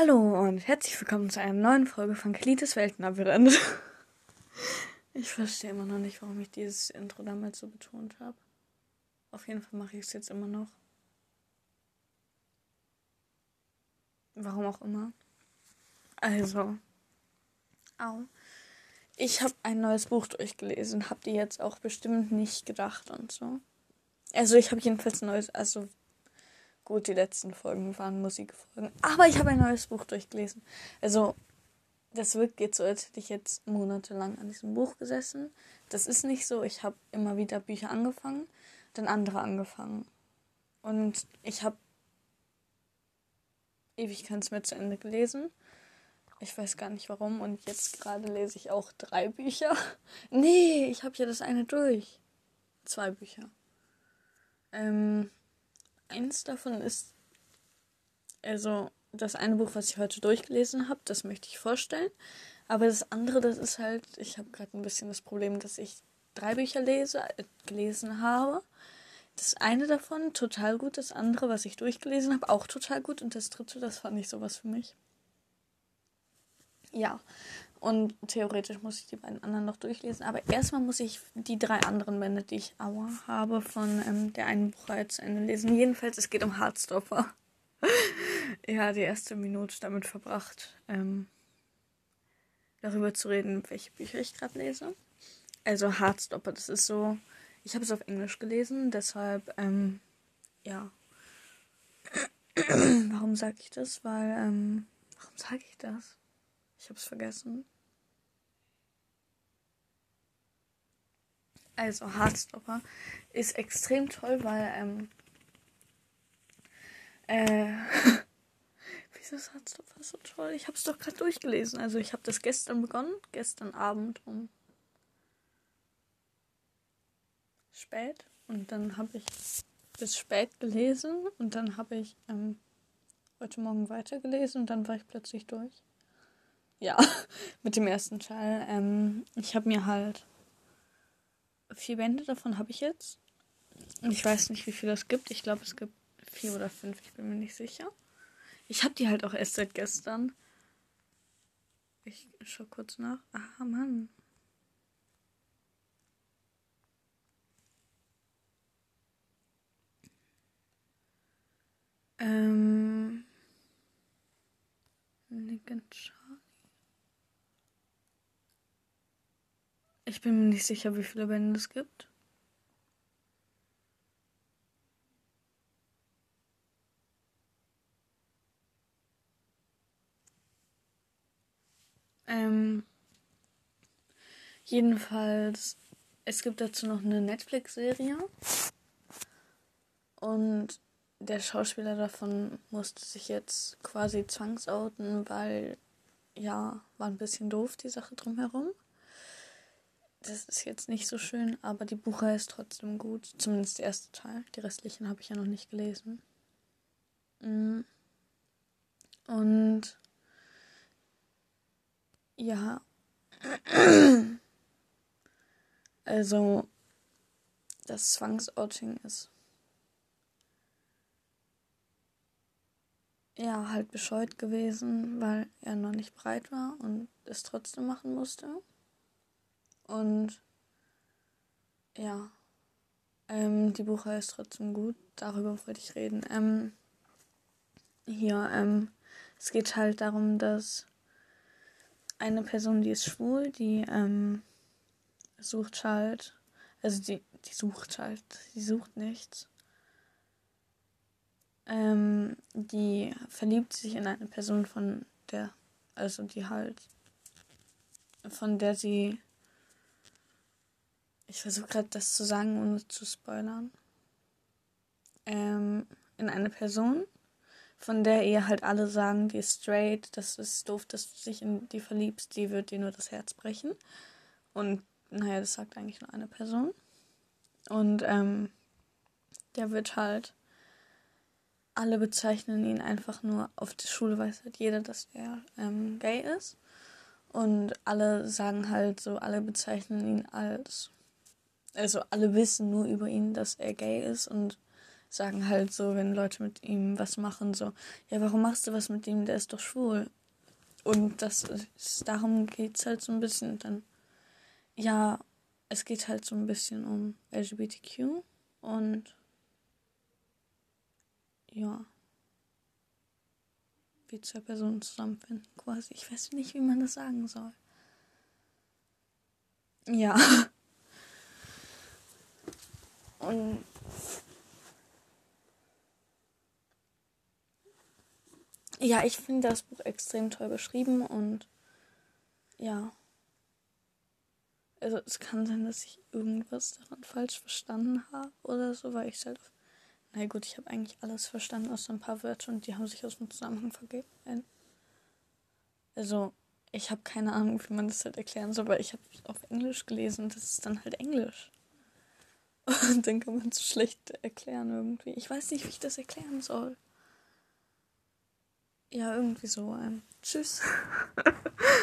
Hallo und herzlich willkommen zu einer neuen Folge von Kalites Weltenlabyrinth. Ich verstehe immer noch nicht, warum ich dieses Intro damals so betont habe. Auf jeden Fall mache ich es jetzt immer noch. Warum auch immer. Also. Au. Ich habe ein neues Buch durchgelesen. Habt ihr jetzt auch bestimmt nicht gedacht und so. Also ich habe jedenfalls ein neues, also Gut, die letzten Folgen waren Musikfolgen. Aber ich habe ein neues Buch durchgelesen. Also, das wirkt jetzt so, als hätte ich jetzt monatelang an diesem Buch gesessen. Das ist nicht so. Ich habe immer wieder Bücher angefangen, dann andere angefangen. Und ich habe ewig keins mehr zu Ende gelesen. Ich weiß gar nicht warum. Und jetzt gerade lese ich auch drei Bücher. Nee, ich habe ja das eine durch. Zwei Bücher. Ähm, eins davon ist, also das eine Buch, was ich heute durchgelesen habe, das möchte ich vorstellen. Aber das andere, das ist halt, ich habe gerade ein bisschen das Problem, dass ich drei Bücher lese, äh, gelesen habe. Das eine davon total gut, das andere, was ich durchgelesen habe, auch total gut. Und das dritte, das fand ich sowas für mich. Ja, und theoretisch muss ich die beiden anderen noch durchlesen. Aber erstmal muss ich die drei anderen Bände, die ich aua habe, von ähm, der einen Buchreihe zu Ende lesen. Jedenfalls, es geht um Hardstopper. ja, die erste Minute damit verbracht, ähm, darüber zu reden, welche Bücher ich gerade lese. Also Hardstopper, das ist so. Ich habe es auf Englisch gelesen, deshalb, ähm, ja. warum sage ich das? Weil, ähm, warum sage ich das? Ich hab's vergessen. Also Hardstopper ist extrem toll, weil ähm, äh, wieso ist Hardstopper so toll? Ich hab's doch gerade durchgelesen. Also ich habe das gestern begonnen, gestern Abend um spät und dann habe ich bis spät gelesen und dann habe ich ähm, heute Morgen weitergelesen und dann war ich plötzlich durch ja, mit dem ersten Teil. Ähm, ich habe mir halt vier Bände davon habe ich jetzt. Ich weiß nicht, wie viel es gibt. Ich glaube, es gibt vier oder fünf. Ich bin mir nicht sicher. Ich habe die halt auch erst seit gestern. Ich schau kurz nach. Ah, Mann. Ähm. Nick and Ich bin mir nicht sicher, wie viele Bände es gibt. Ähm, jedenfalls, es gibt dazu noch eine Netflix-Serie. Und der Schauspieler davon musste sich jetzt quasi zwangsouten, weil, ja, war ein bisschen doof, die Sache drumherum das ist jetzt nicht so schön, aber die Buchreihe ist trotzdem gut. Zumindest der erste Teil. Die restlichen habe ich ja noch nicht gelesen. Mm. Und ja. Also, das Zwangsouting ist ja halt bescheuert gewesen, weil er noch nicht breit war und es trotzdem machen musste. Und ja, ähm, die Buchreihe ist trotzdem gut. Darüber wollte ich reden. Ähm, hier, ähm, es geht halt darum, dass eine Person, die ist schwul, die ähm, sucht halt, also die, die sucht halt, die sucht nichts. Ähm, die verliebt sich in eine Person, von der, also die halt, von der sie ich versuche gerade das zu sagen, ohne zu spoilern. Ähm, in eine Person, von der ihr halt alle sagen, die ist straight, das ist doof, dass du dich in die verliebst, die wird dir nur das Herz brechen. Und naja, das sagt eigentlich nur eine Person. Und ähm, der wird halt, alle bezeichnen ihn einfach nur, auf der Schule weiß halt jeder, dass er ähm, gay ist. Und alle sagen halt so, alle bezeichnen ihn als also alle wissen nur über ihn, dass er gay ist und sagen halt so, wenn Leute mit ihm was machen, so, ja, warum machst du was mit ihm, der ist doch schwul. Und das ist, darum geht es halt so ein bisschen dann, ja, es geht halt so ein bisschen um LGBTQ und ja, wie zwei Personen zusammenfinden, quasi. Ich weiß nicht, wie man das sagen soll. Ja. Und ja, ich finde das Buch extrem toll beschrieben und ja. Also es kann sein, dass ich irgendwas daran falsch verstanden habe oder so, weil ich halt na gut, ich habe eigentlich alles verstanden aus ein paar Wörtern und die haben sich aus dem Zusammenhang vergeben. Also, ich habe keine Ahnung, wie man das halt erklären soll, aber ich habe es auf Englisch gelesen und das ist dann halt Englisch. Und dann kann man es schlecht erklären irgendwie. Ich weiß nicht, wie ich das erklären soll. Ja, irgendwie so. Ähm, tschüss.